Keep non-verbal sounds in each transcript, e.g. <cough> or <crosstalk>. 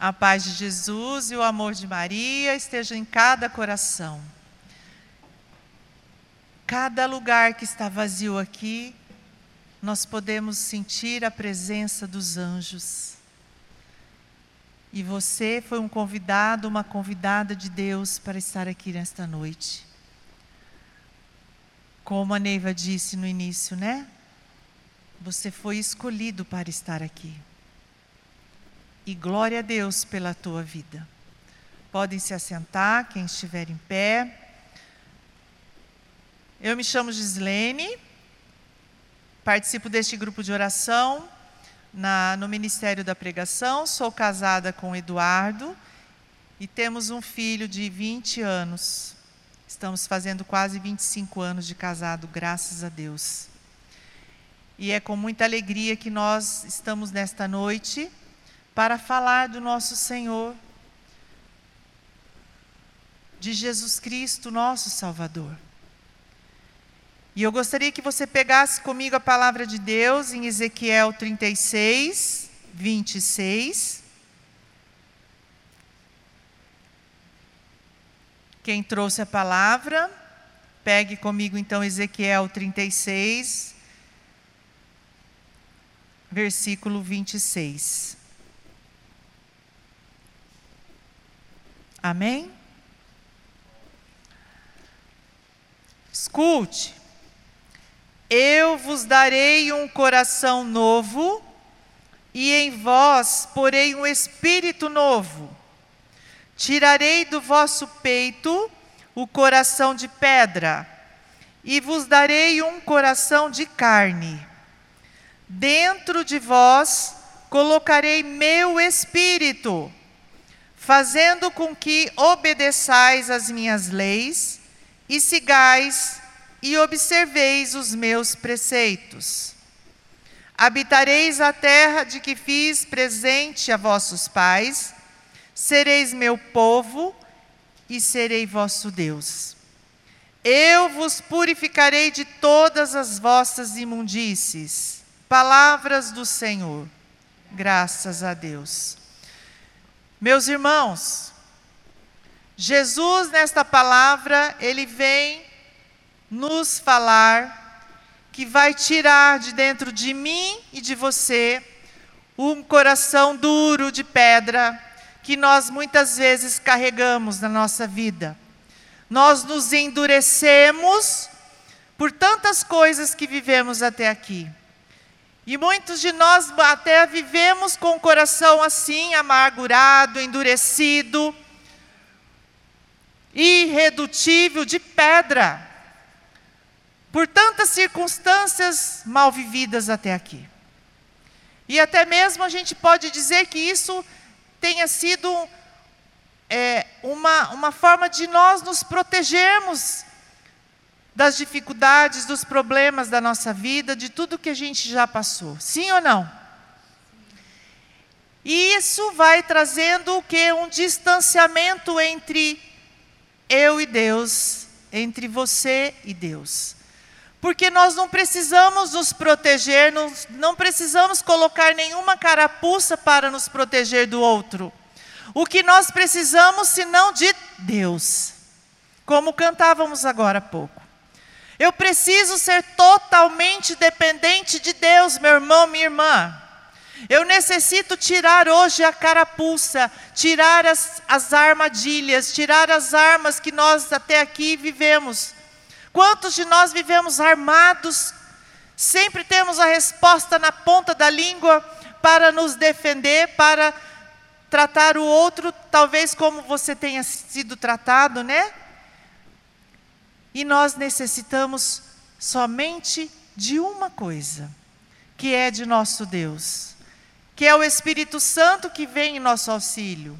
A paz de Jesus e o amor de Maria estejam em cada coração. Cada lugar que está vazio aqui, nós podemos sentir a presença dos anjos. E você foi um convidado, uma convidada de Deus para estar aqui nesta noite. Como a Neiva disse no início, né? Você foi escolhido para estar aqui. E glória a Deus pela tua vida. Podem se assentar, quem estiver em pé. Eu me chamo Gislene, participo deste grupo de oração na, no Ministério da Pregação, sou casada com Eduardo e temos um filho de 20 anos. Estamos fazendo quase 25 anos de casado, graças a Deus. E é com muita alegria que nós estamos nesta noite para falar do nosso Senhor, de Jesus Cristo, nosso Salvador. E eu gostaria que você pegasse comigo a palavra de Deus em Ezequiel 36, 26. Quem trouxe a palavra, pegue comigo então Ezequiel 36, versículo 26. Amém? Escute. Eu vos darei um coração novo, e em vós porei um espírito novo. Tirarei do vosso peito o coração de pedra, e vos darei um coração de carne. Dentro de vós colocarei meu espírito fazendo com que obedeçais as minhas leis e sigais e observeis os meus preceitos. Habitareis a terra de que fiz presente a vossos pais, sereis meu povo e serei vosso Deus. Eu vos purificarei de todas as vossas imundícies. Palavras do Senhor. Graças a Deus. Meus irmãos, Jesus nesta palavra, ele vem nos falar que vai tirar de dentro de mim e de você um coração duro de pedra que nós muitas vezes carregamos na nossa vida. Nós nos endurecemos por tantas coisas que vivemos até aqui. E muitos de nós até vivemos com o coração assim, amargurado, endurecido, irredutível, de pedra, por tantas circunstâncias mal vividas até aqui. E até mesmo a gente pode dizer que isso tenha sido é, uma, uma forma de nós nos protegermos das dificuldades, dos problemas da nossa vida, de tudo que a gente já passou. Sim ou não? E isso vai trazendo o que? Um distanciamento entre eu e Deus, entre você e Deus. Porque nós não precisamos nos proteger, não, precisamos colocar nenhuma carapuça para nos proteger do outro. O que nós precisamos, senão de Deus. Como cantávamos agora há pouco. Eu preciso ser totalmente dependente de Deus, meu irmão, minha irmã. Eu necessito tirar hoje a carapuça, tirar as, as armadilhas, tirar as armas que nós até aqui vivemos. Quantos de nós vivemos armados? Sempre temos a resposta na ponta da língua para nos defender, para tratar o outro, talvez como você tenha sido tratado, né? E nós necessitamos somente de uma coisa, que é de nosso Deus, que é o Espírito Santo que vem em nosso auxílio.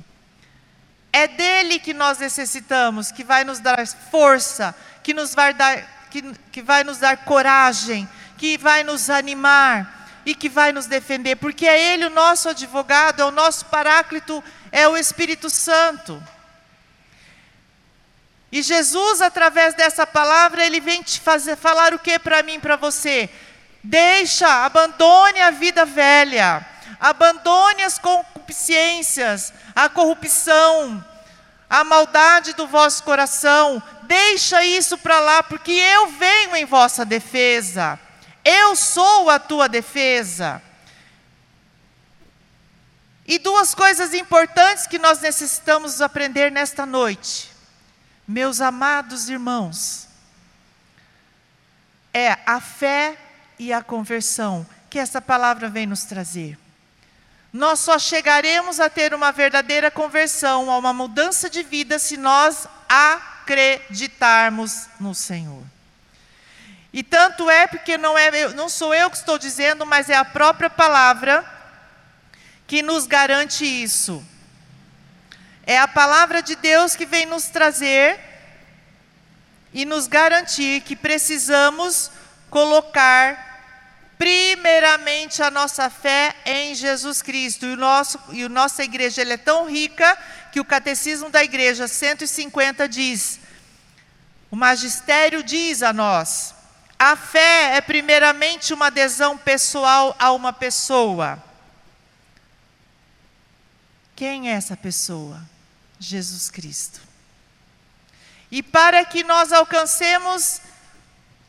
É dele que nós necessitamos, que vai nos dar força, que, nos vai, dar, que, que vai nos dar coragem, que vai nos animar e que vai nos defender, porque é Ele o nosso advogado, é o nosso paráclito, é o Espírito Santo. E Jesus, através dessa palavra, ele vem te fazer falar o que para mim, para você? Deixa, abandone a vida velha, abandone as concupiscências, a corrupção, a maldade do vosso coração. Deixa isso para lá, porque eu venho em vossa defesa. Eu sou a tua defesa. E duas coisas importantes que nós necessitamos aprender nesta noite. Meus amados irmãos, é a fé e a conversão que essa palavra vem nos trazer. Nós só chegaremos a ter uma verdadeira conversão, a uma mudança de vida, se nós acreditarmos no Senhor. E tanto é porque não, é, não sou eu que estou dizendo, mas é a própria palavra que nos garante isso. É a palavra de Deus que vem nos trazer e nos garantir que precisamos colocar primeiramente a nossa fé em Jesus Cristo. E, o nosso, e a nossa igreja é tão rica que o catecismo da igreja 150 diz: o magistério diz a nós, a fé é primeiramente uma adesão pessoal a uma pessoa. Quem é essa pessoa? Jesus Cristo. E para que nós alcancemos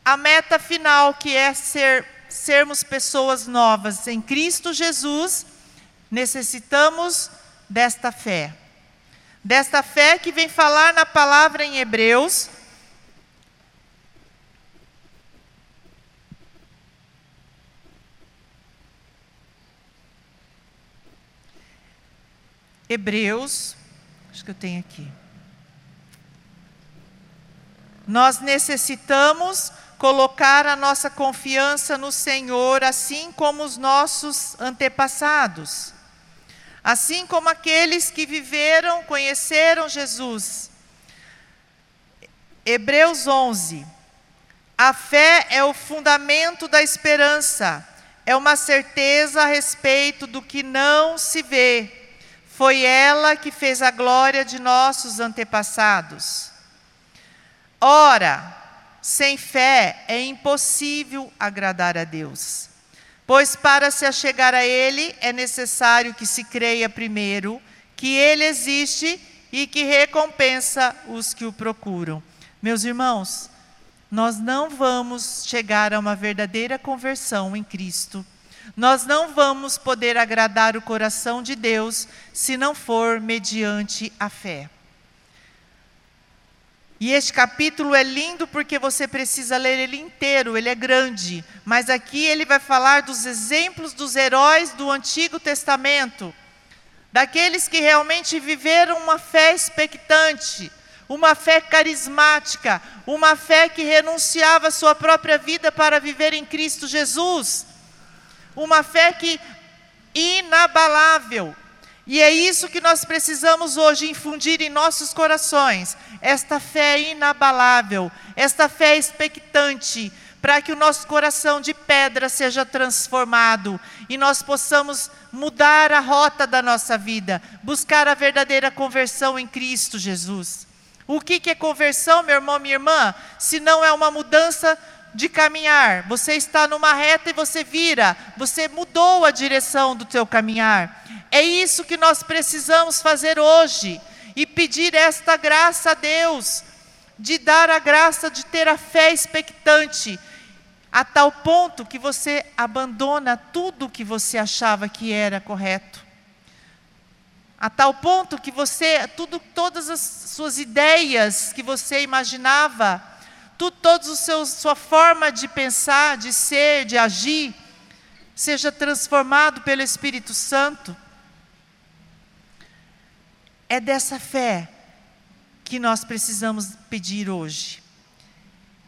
a meta final, que é ser, sermos pessoas novas em Cristo Jesus, necessitamos desta fé. Desta fé que vem falar na palavra em Hebreus, Hebreus, acho que eu tenho aqui. Nós necessitamos colocar a nossa confiança no Senhor, assim como os nossos antepassados, assim como aqueles que viveram, conheceram Jesus. Hebreus 11. A fé é o fundamento da esperança, é uma certeza a respeito do que não se vê foi ela que fez a glória de nossos antepassados. Ora, sem fé é impossível agradar a Deus, pois para se achegar a Ele é necessário que se creia primeiro que Ele existe e que recompensa os que o procuram. Meus irmãos, nós não vamos chegar a uma verdadeira conversão em Cristo nós não vamos poder agradar o coração de Deus se não for mediante a fé. E este capítulo é lindo porque você precisa ler ele inteiro, ele é grande. Mas aqui ele vai falar dos exemplos dos heróis do Antigo Testamento, daqueles que realmente viveram uma fé expectante, uma fé carismática, uma fé que renunciava a sua própria vida para viver em Cristo Jesus uma fé que inabalável. E é isso que nós precisamos hoje infundir em nossos corações, esta fé inabalável, esta fé expectante, para que o nosso coração de pedra seja transformado e nós possamos mudar a rota da nossa vida, buscar a verdadeira conversão em Cristo Jesus. O que, que é conversão, meu irmão, minha irmã? Se não é uma mudança de caminhar. Você está numa reta e você vira, você mudou a direção do teu caminhar. É isso que nós precisamos fazer hoje e pedir esta graça a Deus, de dar a graça de ter a fé expectante, a tal ponto que você abandona tudo o que você achava que era correto. A tal ponto que você, tudo, todas as suas ideias que você imaginava, tudo, toda a sua forma de pensar, de ser, de agir, seja transformado pelo Espírito Santo. É dessa fé que nós precisamos pedir hoje.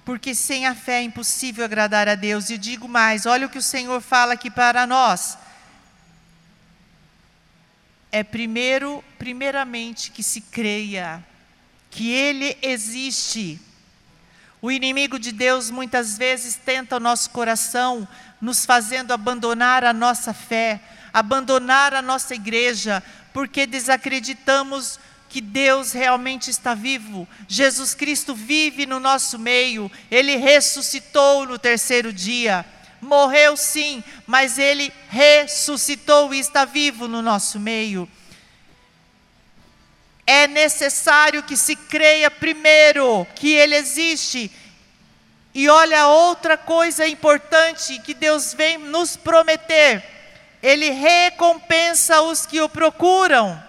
Porque sem a fé é impossível agradar a Deus. E digo mais: olha o que o Senhor fala aqui para nós. É primeiro, primeiramente, que se creia que Ele existe o inimigo de Deus muitas vezes tenta o nosso coração, nos fazendo abandonar a nossa fé, abandonar a nossa igreja, porque desacreditamos que Deus realmente está vivo. Jesus Cristo vive no nosso meio, ele ressuscitou no terceiro dia. Morreu sim, mas ele ressuscitou e está vivo no nosso meio. É necessário que se creia primeiro que Ele existe. E olha outra coisa importante que Deus vem nos prometer: Ele recompensa os que o procuram.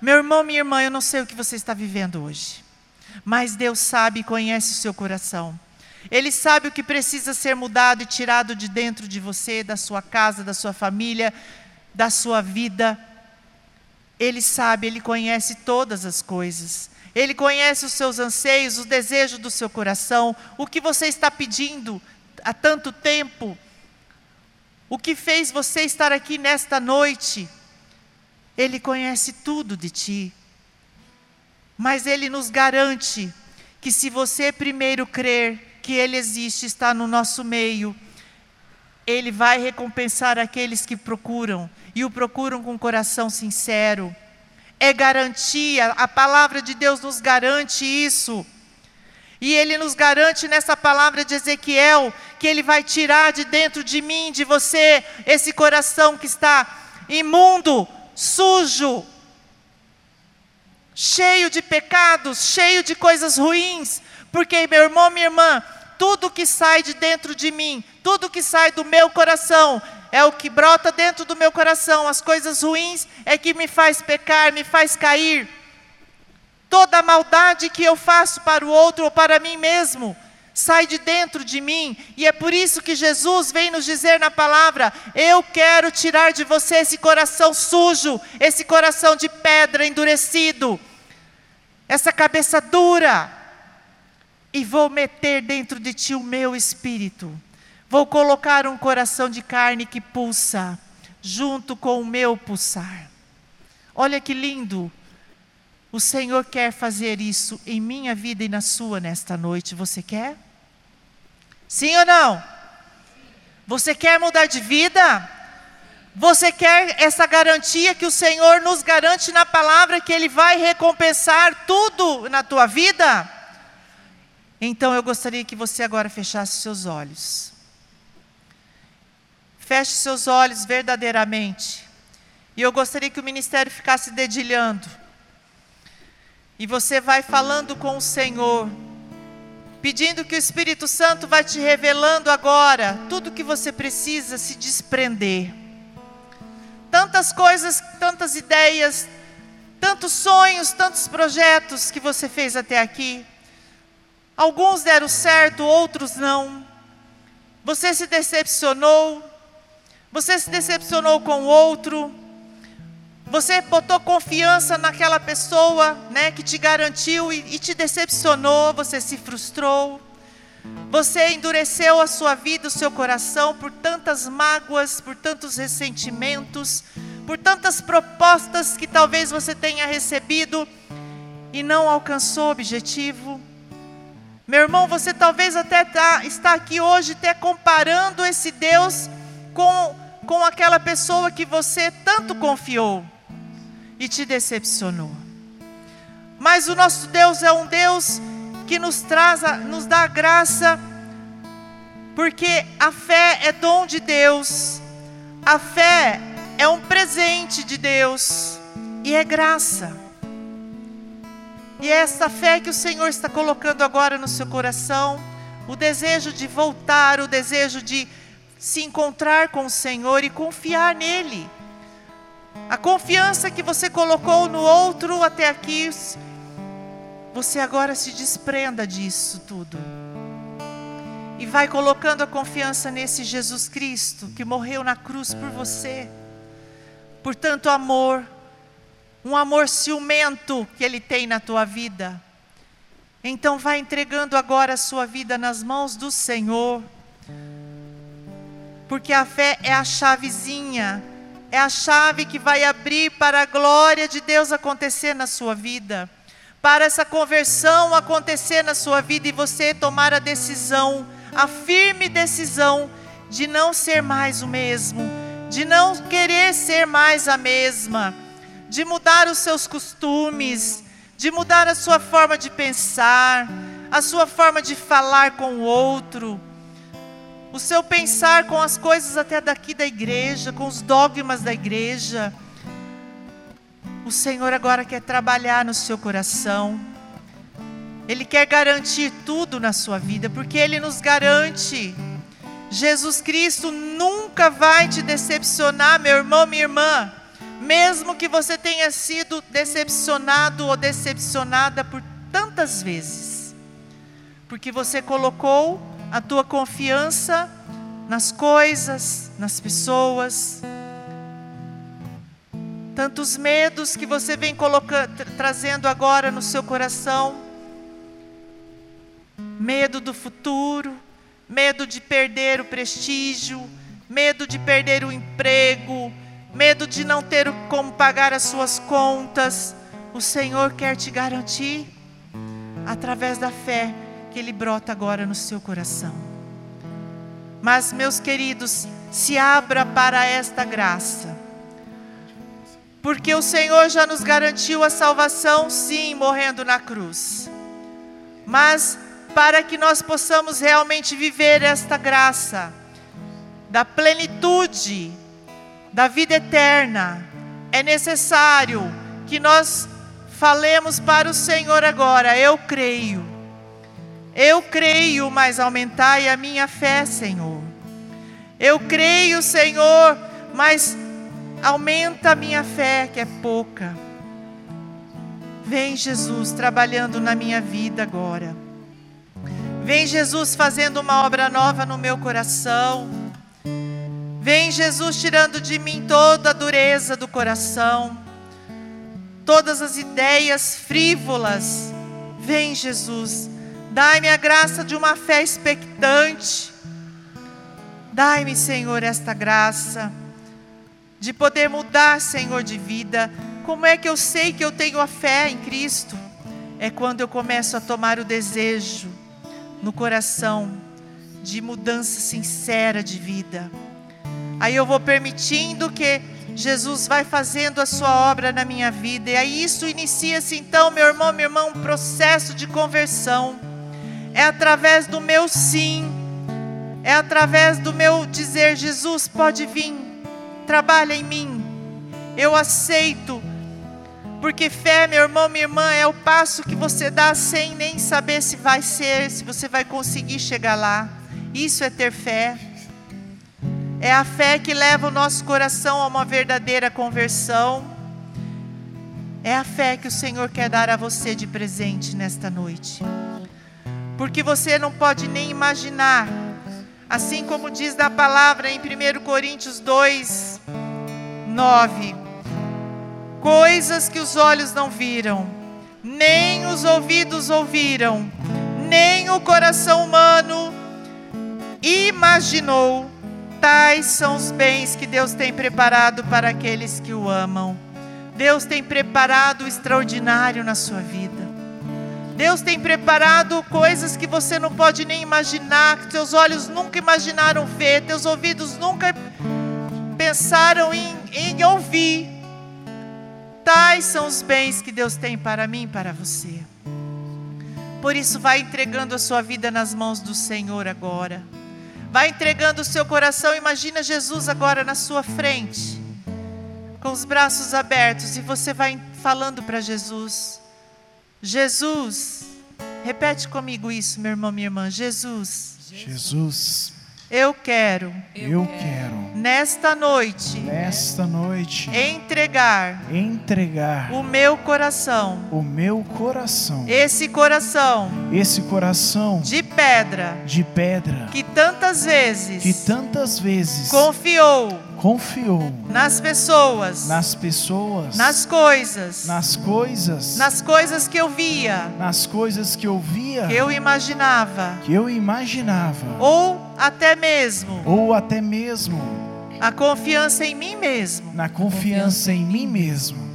Meu irmão, minha irmã, eu não sei o que você está vivendo hoje, mas Deus sabe e conhece o seu coração. Ele sabe o que precisa ser mudado e tirado de dentro de você, da sua casa, da sua família, da sua vida. Ele sabe, ele conhece todas as coisas. Ele conhece os seus anseios, os desejos do seu coração, o que você está pedindo há tanto tempo. O que fez você estar aqui nesta noite? Ele conhece tudo de ti. Mas Ele nos garante que se você primeiro crer que Ele existe, está no nosso meio, Ele vai recompensar aqueles que procuram e o procuram com coração sincero. É garantia, a palavra de Deus nos garante isso. E Ele nos garante nessa palavra de Ezequiel que Ele vai tirar de dentro de mim, de você, esse coração que está imundo, sujo, cheio de pecados, cheio de coisas ruins, porque, meu irmão, minha irmã, tudo que sai de dentro de mim, tudo que sai do meu coração, é o que brota dentro do meu coração. As coisas ruins é que me faz pecar, me faz cair. Toda a maldade que eu faço para o outro ou para mim mesmo, sai de dentro de mim, e é por isso que Jesus vem nos dizer na palavra: Eu quero tirar de você esse coração sujo, esse coração de pedra endurecido, essa cabeça dura, e vou meter dentro de ti o meu espírito. Vou colocar um coração de carne que pulsa, junto com o meu pulsar. Olha que lindo o Senhor quer fazer isso em minha vida e na sua nesta noite. Você quer? Sim ou não? Você quer mudar de vida? Você quer essa garantia que o Senhor nos garante na palavra que Ele vai recompensar tudo na tua vida? Então eu gostaria que você agora fechasse seus olhos. Feche seus olhos verdadeiramente. E eu gostaria que o ministério ficasse dedilhando. E você vai falando com o Senhor, pedindo que o Espírito Santo vai te revelando agora tudo que você precisa se desprender. Tantas coisas, tantas ideias, tantos sonhos, tantos projetos que você fez até aqui. Alguns deram certo, outros não. Você se decepcionou, você se decepcionou com o outro, você botou confiança naquela pessoa, né, que te garantiu e, e te decepcionou, você se frustrou. Você endureceu a sua vida, o seu coração por tantas mágoas, por tantos ressentimentos, por tantas propostas que talvez você tenha recebido e não alcançou o objetivo. Meu irmão, você talvez até tá, está aqui hoje até comparando esse Deus com, com aquela pessoa que você tanto confiou e te decepcionou. Mas o nosso Deus é um Deus que nos traz, nos dá graça, porque a fé é dom de Deus, a fé é um presente de Deus e é graça. E é essa fé que o Senhor está colocando agora no seu coração, o desejo de voltar, o desejo de se encontrar com o Senhor e confiar nele. A confiança que você colocou no outro até aqui, você agora se desprenda disso tudo. E vai colocando a confiança nesse Jesus Cristo que morreu na cruz por você. Por tanto amor, um amor ciumento que ele tem na tua vida. Então vai entregando agora a sua vida nas mãos do Senhor. Porque a fé é a chavezinha é a chave que vai abrir para a glória de Deus acontecer na sua vida, para essa conversão acontecer na sua vida e você tomar a decisão, a firme decisão de não ser mais o mesmo, de não querer ser mais a mesma, de mudar os seus costumes, de mudar a sua forma de pensar, a sua forma de falar com o outro o seu pensar com as coisas até daqui da igreja, com os dogmas da igreja. O Senhor agora quer trabalhar no seu coração. Ele quer garantir tudo na sua vida, porque Ele nos garante. Jesus Cristo nunca vai te decepcionar, meu irmão, minha irmã. Mesmo que você tenha sido decepcionado ou decepcionada por tantas vezes. Porque você colocou a tua confiança nas coisas, nas pessoas. Tantos medos que você vem colocando, trazendo agora no seu coração. Medo do futuro, medo de perder o prestígio, medo de perder o emprego, medo de não ter como pagar as suas contas. O Senhor quer te garantir, através da fé que Ele brota agora no seu coração. Mas, meus queridos, se abra para esta graça, porque o Senhor já nos garantiu a salvação, sim, morrendo na cruz, mas para que nós possamos realmente viver esta graça, da plenitude, da vida eterna, é necessário que nós falemos para o Senhor agora: eu creio, eu creio, mas aumentai a minha fé, Senhor. Eu creio, Senhor, mas aumenta a minha fé, que é pouca. Vem, Jesus, trabalhando na minha vida agora. Vem, Jesus, fazendo uma obra nova no meu coração. Vem Jesus tirando de mim toda a dureza do coração, todas as ideias frívolas. Vem Jesus, dai-me a graça de uma fé expectante. Dai-me, Senhor, esta graça de poder mudar, Senhor, de vida. Como é que eu sei que eu tenho a fé em Cristo? É quando eu começo a tomar o desejo no coração de mudança sincera de vida. Aí eu vou permitindo que Jesus vai fazendo a sua obra na minha vida. E aí isso inicia-se então, meu irmão, minha irmã, um processo de conversão. É através do meu sim. É através do meu dizer, Jesus, pode vir. Trabalha em mim. Eu aceito. Porque fé, meu irmão, minha irmã, é o passo que você dá sem nem saber se vai ser, se você vai conseguir chegar lá. Isso é ter fé. É a fé que leva o nosso coração a uma verdadeira conversão. É a fé que o Senhor quer dar a você de presente nesta noite. Porque você não pode nem imaginar, assim como diz na palavra em 1 Coríntios 2, 9: coisas que os olhos não viram, nem os ouvidos ouviram, nem o coração humano imaginou Tais são os bens que Deus tem preparado para aqueles que o amam. Deus tem preparado o extraordinário na sua vida. Deus tem preparado coisas que você não pode nem imaginar, que seus olhos nunca imaginaram ver, teus ouvidos nunca pensaram em, em ouvir. Tais são os bens que Deus tem para mim e para você. Por isso, vai entregando a sua vida nas mãos do Senhor agora. Vai entregando o seu coração. Imagina Jesus agora na sua frente, com os braços abertos, e você vai falando para Jesus: Jesus, repete comigo isso, meu irmão, minha irmã. Jesus. Jesus. Eu quero. Eu quero. Nesta noite. Nesta noite. Entregar. Entregar. O meu coração. O meu coração. Esse coração. Esse coração. De pedra. De pedra. Que tantas vezes. Que tantas vezes. Confiou confiou nas pessoas, nas pessoas, nas coisas, nas coisas, nas coisas que eu via, nas coisas que eu via, que eu imaginava, que eu imaginava, ou até mesmo, ou até mesmo a confiança em mim mesmo, na confiança em mim mesmo.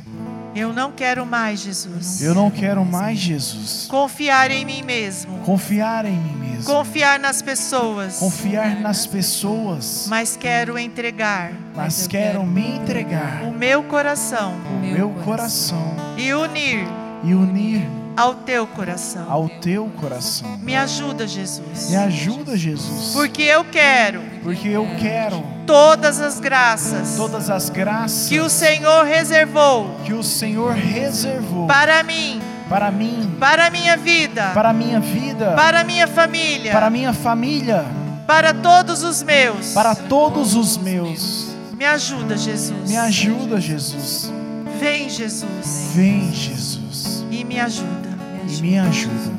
Eu não quero mais, Jesus. Eu não quero mais, Jesus. Confiar em mim mesmo. Confiar em mim mesmo. Confiar nas pessoas. Confiar nas pessoas. Mas quero entregar. Mas quero me entregar. O meu coração. O meu coração. E unir. E unir ao teu coração. ao teu coração. Me ajuda, Jesus. Me ajuda, Jesus. Porque eu quero Porque eu quero todas as graças todas as graças que o Senhor reservou que o Senhor reservou para mim, para mim, para a minha vida, para a minha vida, para minha família, para minha família, para todos os meus. para todos os meus. Me ajuda, Jesus. Me ajuda, Jesus. Vem, Jesus, Vem, Jesus, e me ajuda. E me ajuda.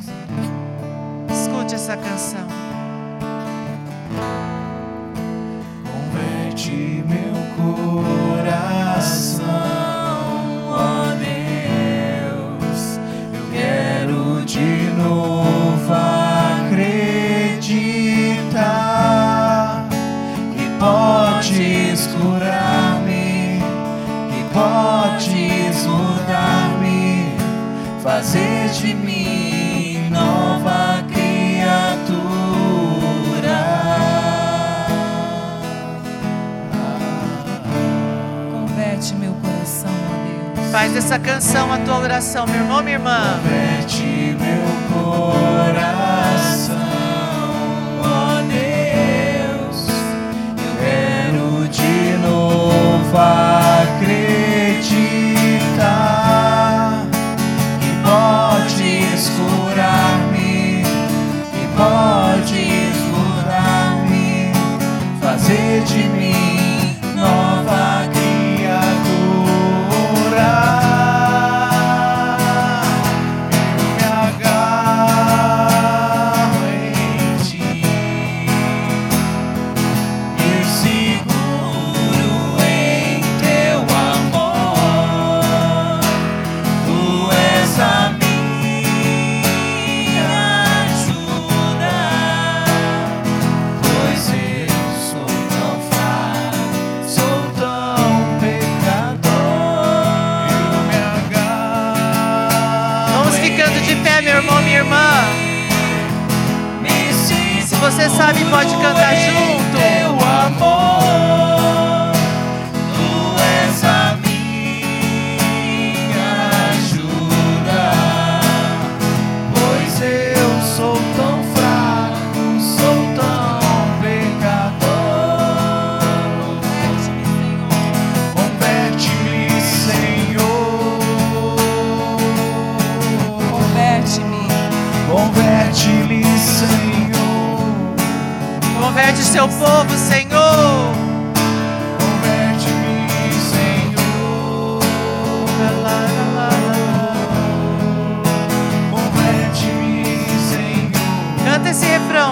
Escute essa canção. Essa canção a tua oração, meu irmão, minha irmã. Converte meu coração, ó Deus. Eu quero de novo acreditar que podes curar-me, que podes mudar-me, fazer de mim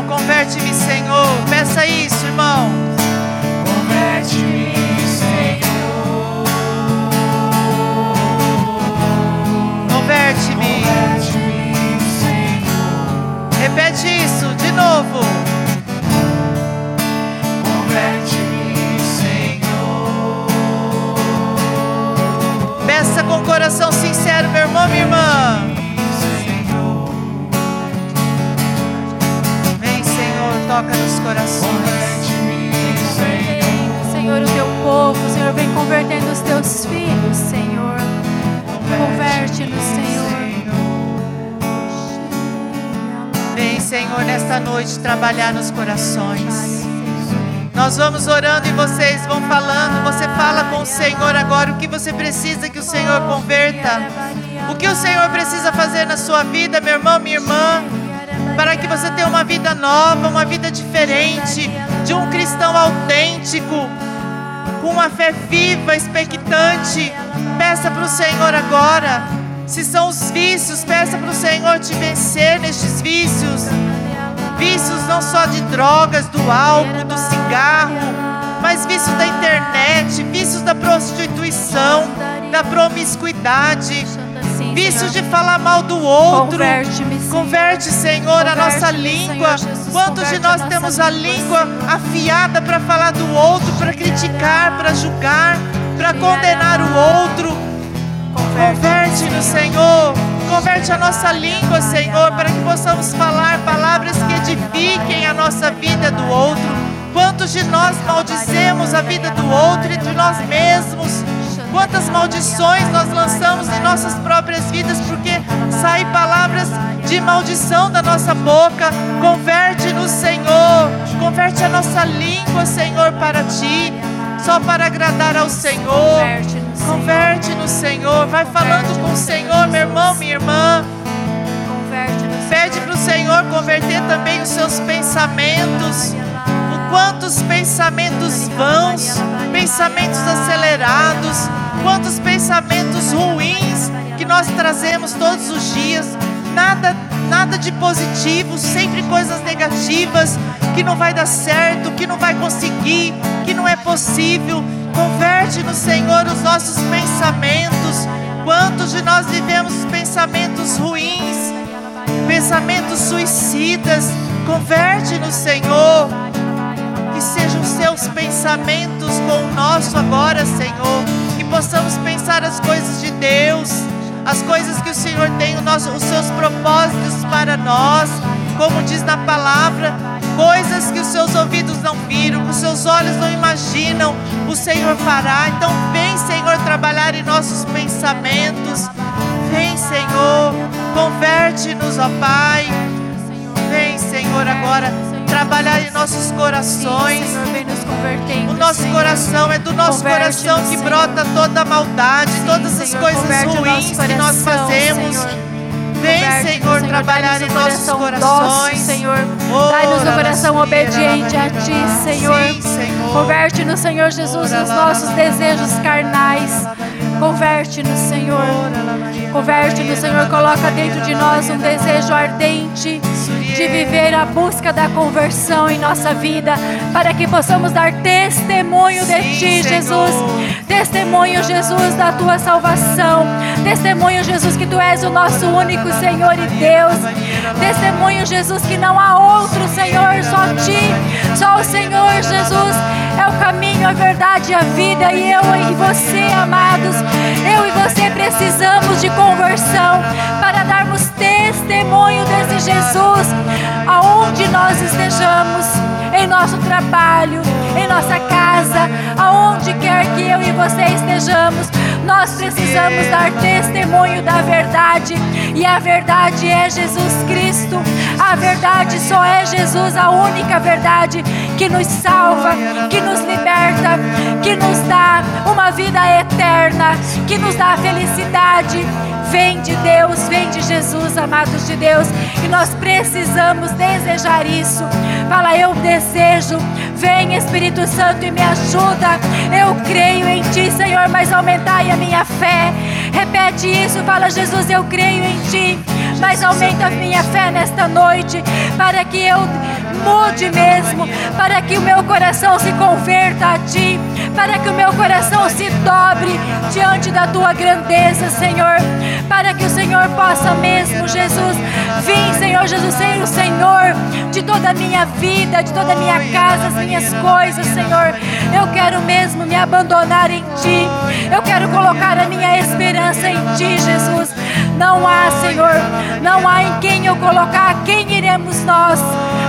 converte-me, Senhor. Peça isso, irmão. Converte-me, Senhor. Converte-me. Converte-me, Senhor. Repete isso de novo. Converte-me, Senhor. Peça com coração sincero, meu irmão, minha irmã. Toca nos corações. Senhor. Senhor, o teu povo, Senhor, vem convertendo os teus filhos, Senhor. Converte-nos, Senhor. Vem, Senhor, nesta noite trabalhar nos corações. Nós vamos orando e vocês vão falando. Você fala com o Senhor agora o que você precisa que o Senhor converta. O que o Senhor precisa fazer na sua vida, meu irmão, minha irmã, para que você tenha uma vida nova, uma vida diferente, de um cristão autêntico, com uma fé viva, expectante. Peça para o Senhor agora. Se são os vícios, peça para o Senhor te vencer nestes vícios. Vícios não só de drogas, do álcool, do cigarro, mas vícios da internet, vícios da prostituição, da promiscuidade, vícios de falar mal do outro. Converte-me, Senhor. Converte, Senhor, a nossa língua. Senhor. Quantos de nós a temos a língua, língua afiada para falar do outro, para criticar, para julgar, para condenar o outro? Converte-nos, Senhor. Converte a nossa língua, Senhor, para que possamos falar palavras que edifiquem a nossa vida do outro. Quantos de nós maldizemos a vida do outro e de nós mesmos? Quantas maldições nós lançamos em nossas próprias vidas porque saem palavras de maldição da nossa boca. Converte-nos, Senhor. Converte a nossa língua, Senhor, para ti, só para agradar ao Senhor. Converte-nos, Senhor. Vai falando com o Senhor, meu irmão, minha irmã. Pede para o Senhor converter também os seus pensamentos. O quantos pensamentos vãos, pensamentos acelerados, quantos pensamentos ruins que nós trazemos todos os dias. Nada, nada de positivo, sempre coisas negativas, que não vai dar certo, que não vai conseguir, que não é possível. Converte no Senhor os nossos pensamentos. Quantos de nós vivemos pensamentos ruins? pensamentos suicidas. Converte no Senhor. Que sejam seus pensamentos com o nosso agora, Senhor. Possamos pensar as coisas de Deus, as coisas que o Senhor tem, nosso- os seus propósitos para nós. Como diz na palavra, coisas que os seus ouvidos não viram, que os seus olhos não imaginam, o Senhor fará. Então, vem, Senhor, trabalhar em nossos pensamentos. Vem, Senhor, converte-nos, ó Pai. Vem, Senhor, agora trabalhar em nossos corações. Senhor, vem nos convertendo. O nosso Senhor. coração é do nosso coração que Senhor. brota toda a maldade, Sim, todas as coisas converte ruins que nós fazemos. Vem, Senhor, trabalhar em nossos corações. Senhor. Dai-nos um Ora, coração obediente a Ti. Senhor. Converte-nos, Senhor Jesus, Ora, os nossos desejos carnais. Converte-nos, Senhor. Converte-nos, Senhor. Coloca dentro de nós um desejo ardente de viver a busca da conversão em nossa vida, para que possamos dar testemunho de Ti, Senhor. Jesus. Testemunho, Jesus, da Tua salvação. Testemunho, Jesus, que Tu és o nosso único Senhor e Deus. Testemunho, Jesus, que não há outro Senhor, só Ti. Só o Senhor, Jesus, é o caminho, a verdade e a vida. E eu e você, amados, eu e você precisamos de conversão testemunho desse Jesus aonde nós estejamos, em nosso trabalho, em nossa casa, aonde quer que eu e você estejamos. Nós precisamos dar testemunho da verdade, e a verdade é Jesus Cristo. A verdade só é Jesus, a única verdade que nos salva, que nos liberta, que nos dá felicidade. Vem de Deus, vem de Jesus, amados de Deus, e nós precisamos desejar isso. Fala, eu desejo. Vem Espírito Santo e me ajuda. Eu creio em Ti, Senhor, mas aumentai a minha fé. Repete isso, fala, Jesus, eu creio em Ti, mas aumenta a minha fé nesta noite, para que eu mude mesmo, para que o meu coração se converta a Ti, para que o meu coração se dobre diante da Tua grandeza, Senhor, para que o Senhor possa mesmo, Jesus, vir, Senhor Jesus, ser o Senhor de toda a minha vida, de toda a minha casa, as minhas coisas, Senhor. Eu quero mesmo me abandonar em Ti, eu quero colocar a minha esperança em Ti, Jesus. Não há, Senhor, não há em quem eu colocar, a quem iremos nós?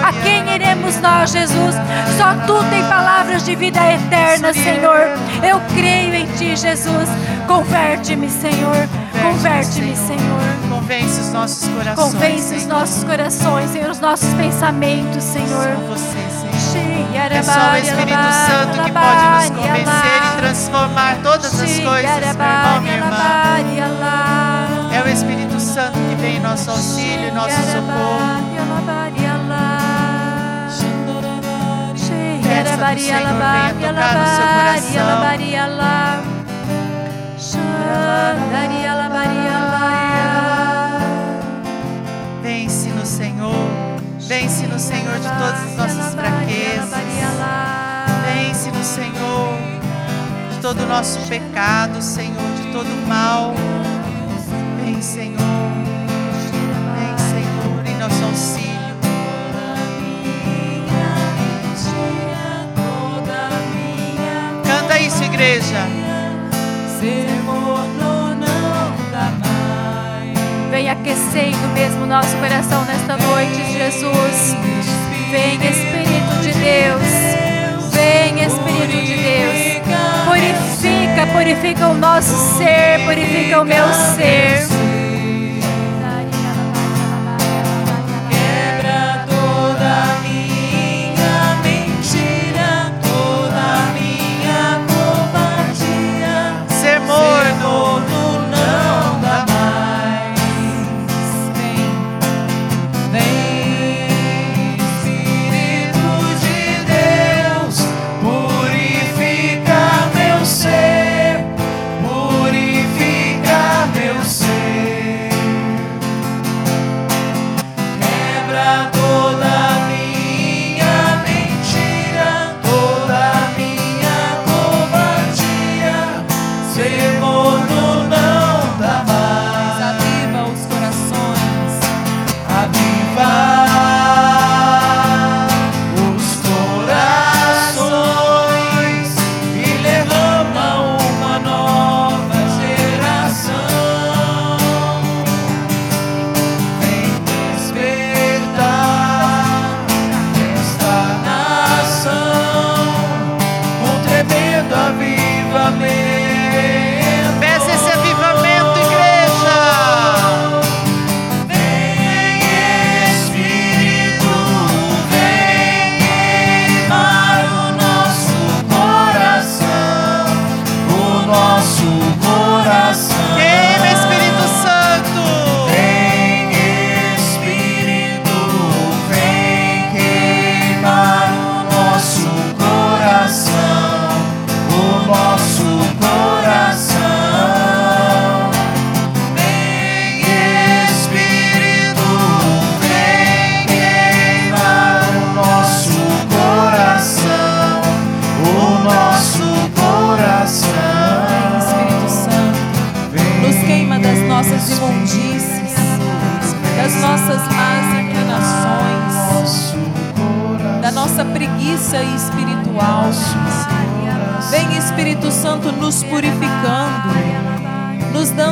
A quem iremos nós, Jesus? Só Tu tem palavras de vida eterna, Senhor. Eu creio em Ti, Jesus. Converte-me, Senhor. Converte-me, Senhor. Convence os nossos corações. Convence os nossos corações, Senhor, os nossos pensamentos, Senhor. Você, Senhor. É só o Espírito Santo que pode nos convencer e transformar todas as coisas, meu irmão, minha irmã. É o Espírito Santo que vem em nosso auxílio, nosso socorro. Peça do Senhor venha tocar no seu coração. Vence no Senhor. Vence no Senhor de todas as nossas fraquezas. Vence no Senhor de todo o nosso pecado, Senhor, de todo o mal. Vem, Senhor. Vem, Senhor, em nosso auxílio. Canta isso, igreja. Vem aquecendo mesmo nosso coração nesta noite, Jesus. Vem, Espírito de Deus. Vem, Espírito de Deus. Purifica, purifica o nosso ser, purifica o meu ser. Lord.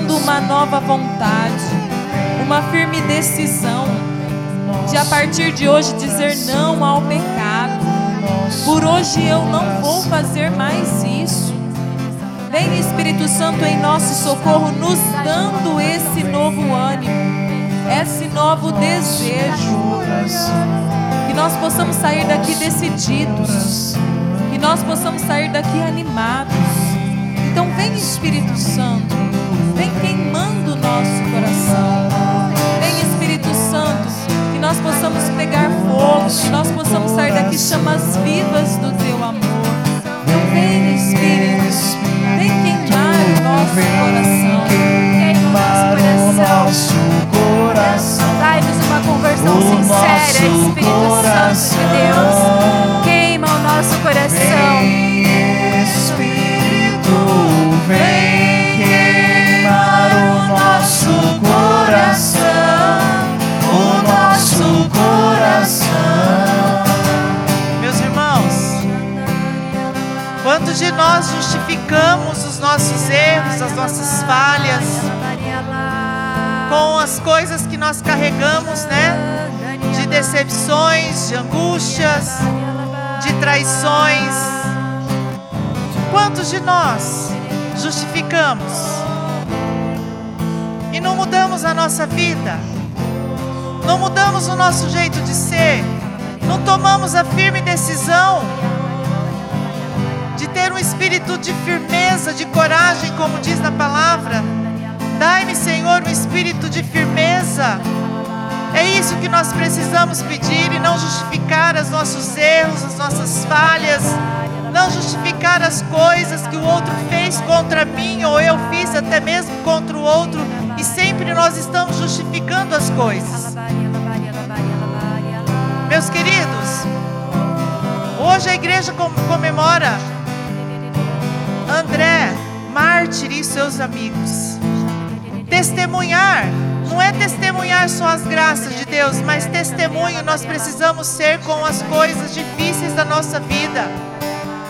Nos dando uma nova vontade, uma firme decisão de a partir de hoje dizer não ao pecado. Por hoje eu não vou fazer mais isso. Vem Espírito Santo em nosso socorro, nos dando esse novo ânimo, esse novo desejo. Que nós possamos sair daqui decididos, que nós possamos sair daqui animados. Então vem Espírito Santo, queimando o nosso coração. Vem Espírito Santo, que nós possamos pegar fogo, que nós possamos sair daqui chamas vivas do teu amor. Vem Espírito, vem queimar o nosso coração. Queimar o nosso coração. Dai-nos uma conversão sincera, Espírito Santo de Deus. Queima o nosso coração. De nós justificamos os nossos erros, as nossas falhas, com as coisas que nós carregamos, né? De decepções, de angústias, de traições. Quantos de nós justificamos e não mudamos a nossa vida? Não mudamos o nosso jeito de ser? Não tomamos a firme decisão de ter um espírito de firmeza, de coragem, como diz na palavra? Dai-me, Senhor, um espírito de firmeza. É isso que nós precisamos pedir e não justificar os nossos erros, as nossas falhas, não justificar as coisas que o outro fez contra mim ou eu fiz até mesmo contra o outro e sempre nós estamos justificando as coisas. Meus queridos, hoje a igreja com- comemora André, mártir e seus amigos. Testemunhar não é testemunhar só as graças de Deus, mas testemunho nós precisamos ser com as coisas difíceis da nossa vida.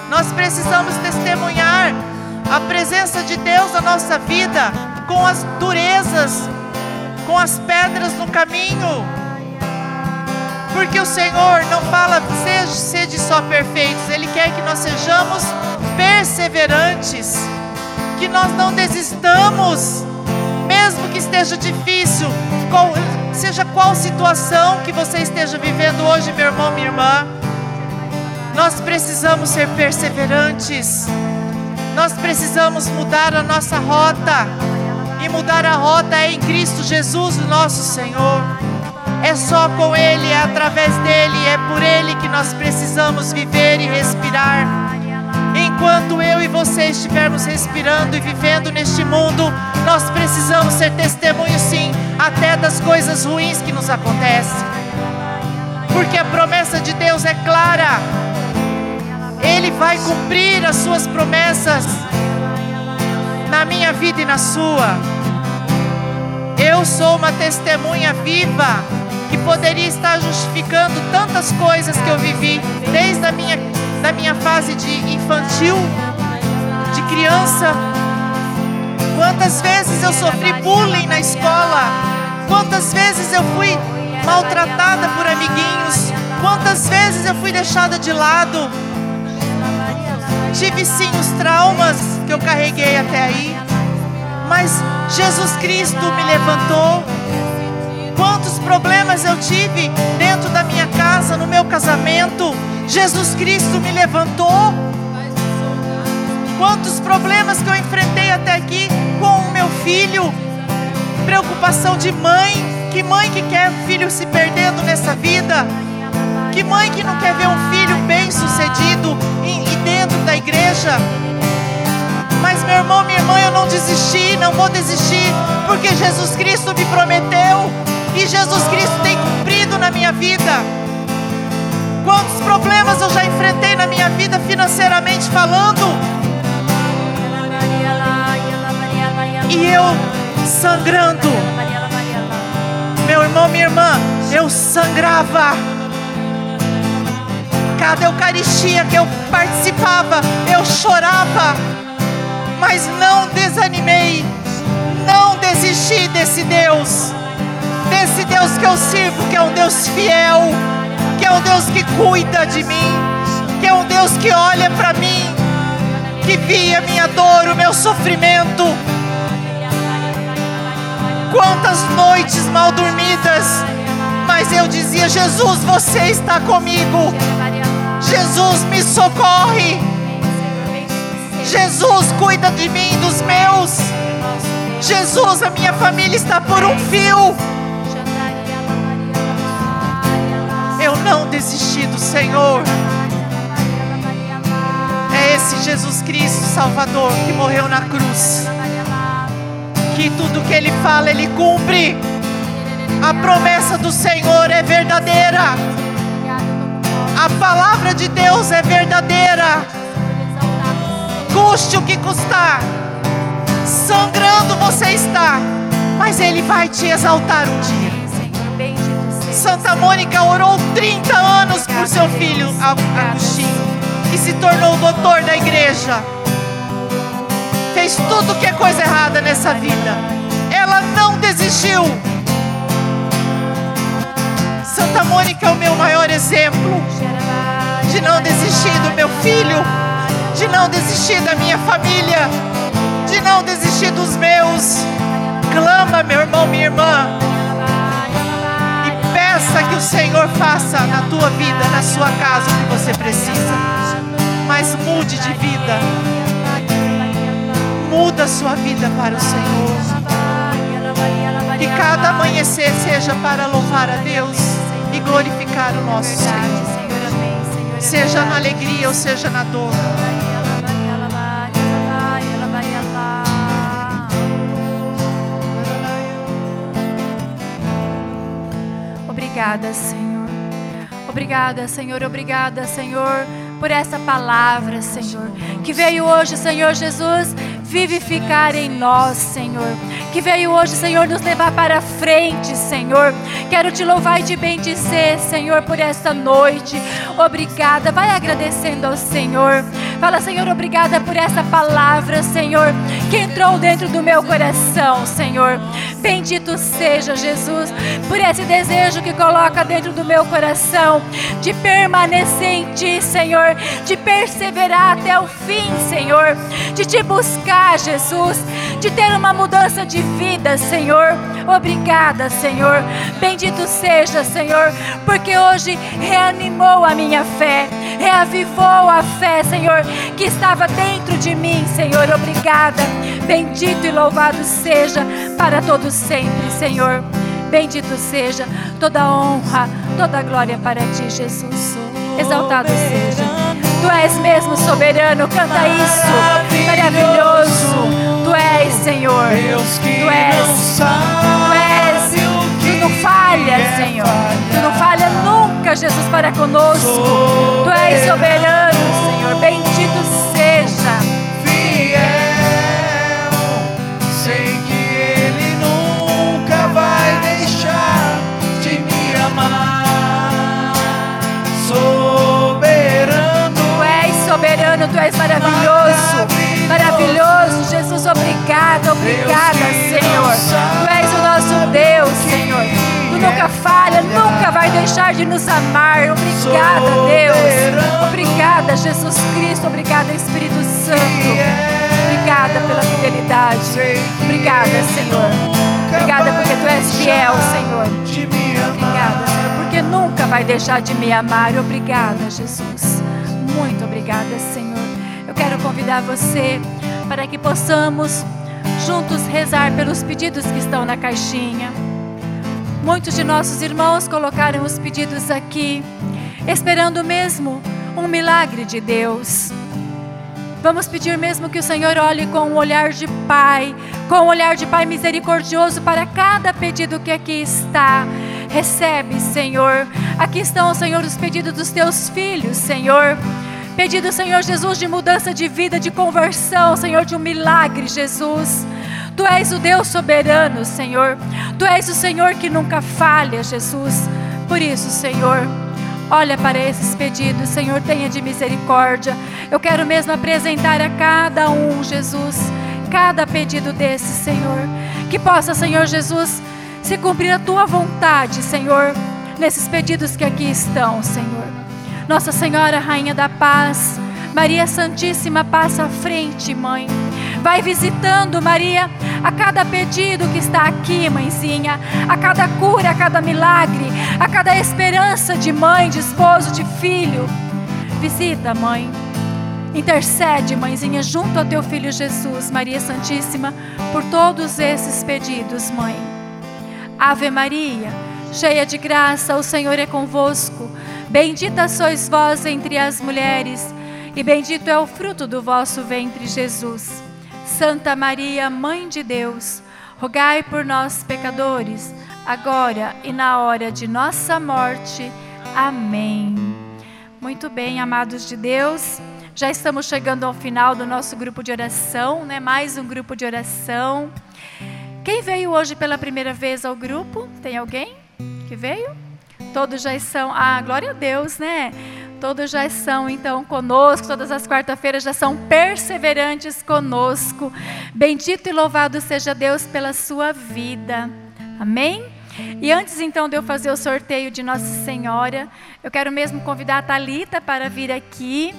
Nós precisamos testemunhar a presença de Deus na nossa vida com as durezas, com as pedras no caminho. Porque o Senhor não fala, seja, sede só perfeitos, Ele quer que nós sejamos perseverantes, que nós não desistamos, mesmo que esteja difícil, qual- seja qual situação que você esteja vivendo hoje, meu irmão, minha irmã, nós precisamos ser perseverantes, nós precisamos mudar a nossa rota, e mudar a rota é em Cristo Jesus, o nosso Senhor. É só com Ele, é através dele, é por Ele que nós precisamos viver e respirar. Enquanto eu e você estivermos respirando e vivendo neste mundo, nós precisamos ser testemunhos, sim, até das coisas ruins que nos acontecem. Porque a promessa de Deus é clara, Ele vai cumprir as Suas promessas na minha vida e na sua. Eu sou uma testemunha viva que poderia estar justificando tantas coisas que eu vivi desde a minha, da minha fase de infantil, de criança. Quantas vezes eu sofri bullying na escola? Quantas vezes eu fui maltratada por amiguinhos? Quantas vezes eu fui deixada de lado? Tive sim os traumas que eu carreguei até aí, mas Jesus Cristo me levantou. Quantos problemas eu tive dentro da minha casa, no meu casamento, Jesus Cristo me levantou. Quantos problemas que eu enfrentei até aqui com o meu filho, preocupação de mãe, que mãe que quer filho se perdendo nessa vida? Que mãe que não quer ver um filho bem sucedido e, dentro da igreja? Mas meu irmão, minha irmã, eu não desisti, não vou desistir, porque Jesus Cristo me prometeu e Jesus Cristo tem cumprido na minha vida. Quantos problemas eu já enfrentei na minha vida financeiramente falando? E eu sangrando. Meu irmão, minha irmã, eu sangrava. Cada Eucaristia que eu participava, eu chorava, mas não desanimei, não desisti desse Deus, desse Deus que eu sirvo, que é um Deus fiel, que é um Deus que cuida de mim, que é um Deus que olha para mim, que via minha dor, o meu sofrimento. Quantas noites mal dormidas, mas eu dizia: Jesus, você está comigo. Jesus me socorre. Jesus cuida de mim, dos meus. Jesus, a minha família está por um fio. Não desisti do Senhor. É esse Jesus Cristo Salvador que morreu na cruz. Que tudo que Ele fala, Ele cumpre. A promessa do Senhor é verdadeira. A palavra de Deus é verdadeira. Custe o que custar. Sangrando você está. Mas Ele vai te exaltar um dia. Santa Mônica orou 30 anos por seu filho Agostinho e se tornou doutor da igreja. Fez tudo que é coisa errada nessa vida. Ela não desistiu. Santa Mônica é o meu maior exemplo de não desistir do meu filho, de não desistir da minha família, de não desistir dos meus. Clama, meu irmão, minha irmã, peça que o Senhor faça na tua vida, na sua casa, o que você precisa. Mas mude de vida, muda a sua vida para o Senhor. Que cada amanhecer seja para louvar a Deus e glorificar o nosso Senhor. Seja na alegria ou seja na dor. Obrigada, Senhor. Obrigada, Senhor. Obrigada, Senhor, por essa palavra, Senhor, que veio hoje, Senhor Jesus, vivificar em nós, Senhor. Que veio hoje, Senhor, nos levar para frente, Senhor. Quero te louvar e te bendizer, Senhor, por esta noite. Obrigada. Vai agradecendo ao Senhor. Fala, Senhor, obrigada por essa palavra, Senhor, que entrou dentro do meu coração, Senhor. Bendito seja Jesus por esse desejo que coloca dentro do meu coração de permanecer em Ti, Senhor, de perseverar até o fim, Senhor, de te buscar, Jesus, de ter uma mudança de vida, Senhor. Obrigada, Senhor. Bendito seja, Senhor, porque hoje reanimou a minha fé, reavivou a fé, Senhor, que estava dentro de mim, Senhor. Obrigada. Bendito e louvado seja para todos sempre, Senhor. Bendito seja toda honra, toda glória para ti, Jesus. Exaltado seja. Tu és mesmo soberano, canta isso. Maravilhoso. Tu és, Senhor. Tu és. Tu és. Tu não falhas, Senhor. Tu não falha nunca, Jesus, para conosco. Tu és soberano, Senhor. Bendito seja. fiel. Sei que Ele nunca vai deixar de me amar. Soberano, Tu és soberano, tu és maravilhoso. Maravilhoso, Jesus, obrigada, obrigada, Senhor. Tu és o nosso Deus, Senhor. Tu nunca falha, nunca vai deixar de nos amar. Obrigada, Deus. Obrigada, Jesus Cristo. Obrigada, Espírito Santo. Obrigada pela fidelidade. Obrigada, Senhor. Obrigada porque tu és fiel, Senhor. Obrigada, Senhor, porque nunca vai deixar de me amar. Obrigada, Jesus. Muito obrigada, Senhor. Eu quero convidar você para que possamos juntos rezar pelos pedidos que estão na caixinha. Muitos de nossos irmãos colocaram os pedidos aqui, esperando mesmo um milagre de Deus. Vamos pedir mesmo que o Senhor olhe com um olhar de Pai, com um olhar de Pai misericordioso para cada pedido que aqui está. Recebe, Senhor. Aqui estão, Senhor, os pedidos dos teus filhos, Senhor. Pedido, Senhor Jesus, de mudança de vida, de conversão, Senhor, de um milagre, Jesus. Tu és o Deus soberano, Senhor. Tu és o Senhor que nunca falha, Jesus. Por isso, Senhor, olha para esses pedidos, Senhor, tenha de misericórdia. Eu quero mesmo apresentar a cada um, Jesus, cada pedido desse, Senhor. Que possa, Senhor Jesus, se cumprir a tua vontade, Senhor, nesses pedidos que aqui estão, Senhor. Nossa Senhora, Rainha da Paz, Maria Santíssima, passa à frente, Mãe. Vai visitando, Maria, a cada pedido que está aqui, mãezinha, a cada cura, a cada milagre, a cada esperança de mãe, de esposo, de filho. Visita, mãe. Intercede, mãezinha, junto ao teu filho Jesus, Maria Santíssima, por todos esses pedidos, mãe. Ave Maria, cheia de graça, o Senhor é convosco. Bendita sois vós entre as mulheres, e bendito é o fruto do vosso ventre, Jesus. Santa Maria, Mãe de Deus, rogai por nós, pecadores, agora e na hora de nossa morte. Amém. Muito bem, amados de Deus. Já estamos chegando ao final do nosso grupo de oração, né? Mais um grupo de oração. Quem veio hoje pela primeira vez ao grupo? Tem alguém que veio? Todos já são. Ah, glória a Deus, né? Todos já são então conosco, todas as quarta-feiras já são perseverantes conosco. Bendito e louvado seja Deus pela sua vida. Amém? E antes então de eu fazer o sorteio de Nossa Senhora, eu quero mesmo convidar a Talita para vir aqui.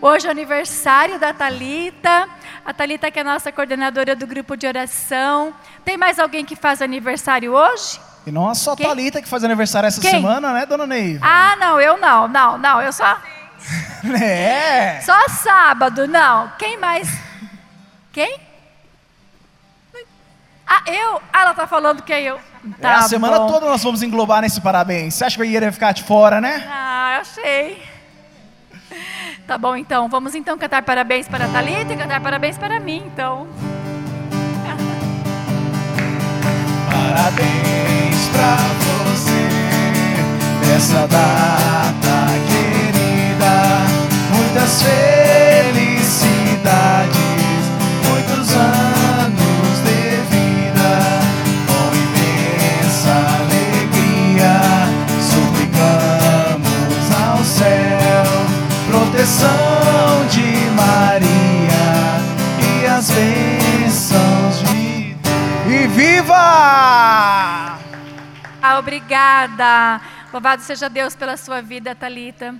Hoje é aniversário da Talita. A Talita que é a nossa coordenadora do grupo de oração. Tem mais alguém que faz aniversário hoje? E não é só a Quem? Thalita que faz aniversário essa Quem? semana, né, dona Neiva? Ah, não, eu não, não, não, eu só <laughs> É. só sábado, não. Quem mais? Quem? Ah, eu? Ah, ela tá falando que é eu. É, Tá a semana bom. toda nós vamos englobar nesse parabéns. Você acha que eu ia ficar de fora, né? Ah, eu achei. Tá bom, então. Vamos então cantar parabéns para a Thalita e cantar parabéns para mim, então. Parabéns pra você nessa data querida. Muitas felicidades, Louvado seja Deus pela sua vida, Talita.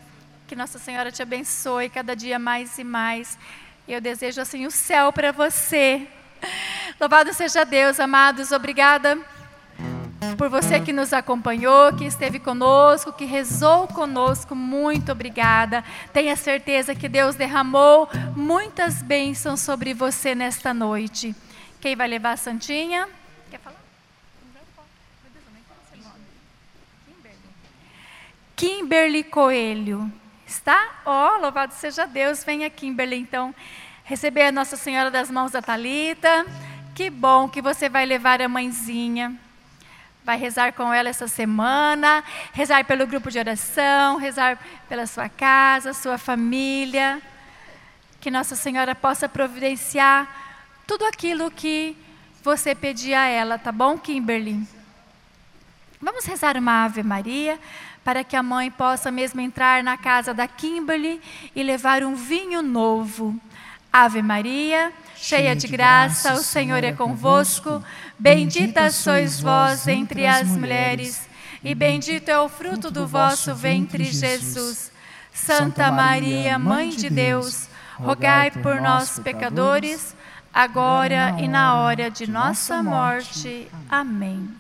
Que Nossa Senhora te abençoe cada dia mais e mais. Eu desejo assim o céu para você. Louvado seja Deus, amados. Obrigada por você que nos acompanhou, que esteve conosco, que rezou conosco. Muito obrigada. Tenha certeza que Deus derramou muitas bênçãos sobre você nesta noite. Quem vai levar a Santinha? Quer falar? Kimberly Coelho. Está? Ó, oh, louvado seja Deus. Venha, Kimberly, então, receber a Nossa Senhora das mãos da Talita. Que bom que você vai levar a mãezinha. Vai rezar com ela essa semana, rezar pelo grupo de oração, rezar pela sua casa, sua família. Que Nossa Senhora possa providenciar tudo aquilo que você pedir a ela, tá bom, Kimberly? Vamos rezar uma Ave Maria para que a mãe possa mesmo entrar na casa da Kimberly e levar um vinho novo. Ave Maria, cheia de graça, o Senhor é convosco. Bendita sois vós entre as mulheres, e bendito é o fruto do vosso ventre, Jesus. Santa Maria, Mãe de Deus, rogai por nós, pecadores, agora e na hora de nossa morte. Amém.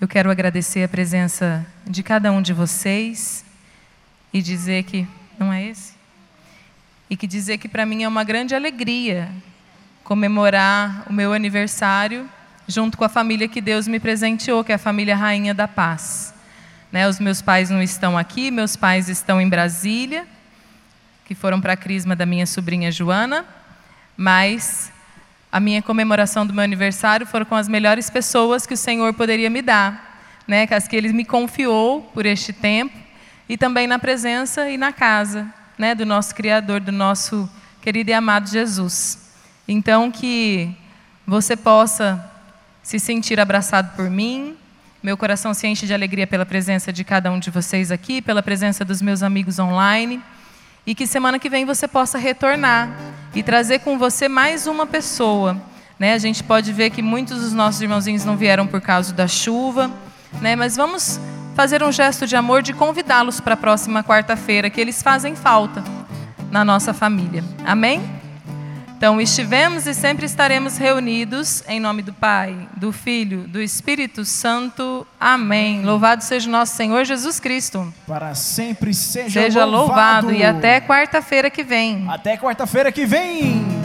Eu quero agradecer a presença de cada um de vocês e dizer que não é esse? E que dizer que para mim é uma grande alegria comemorar o meu aniversário junto com a família que Deus me presenteou, que é a família Rainha da Paz. Né, os meus pais não estão aqui, meus pais estão em Brasília, que foram para a crisma da minha sobrinha Joana, mas a minha comemoração do meu aniversário foram com as melhores pessoas que o Senhor poderia me dar, né? As que Ele me confiou por este tempo e também na presença e na casa né, do nosso Criador, do nosso querido e amado Jesus. Então, que você possa se sentir abraçado por mim. Meu coração se enche de alegria pela presença de cada um de vocês aqui, pela presença dos meus amigos online. E que semana que vem você possa retornar e trazer com você mais uma pessoa. Né? A gente pode ver que muitos dos nossos irmãozinhos não vieram por causa da chuva, né? mas vamos fazer um gesto de amor de convidá-los para a próxima quarta-feira, que eles fazem falta na nossa família. Amém? Então, estivemos e sempre estaremos reunidos em nome do Pai, do Filho, do Espírito Santo. Amém. Louvado seja o nosso Senhor Jesus Cristo. Para sempre seja, Seja louvado. louvado e até quarta-feira que vem. Até quarta-feira que vem.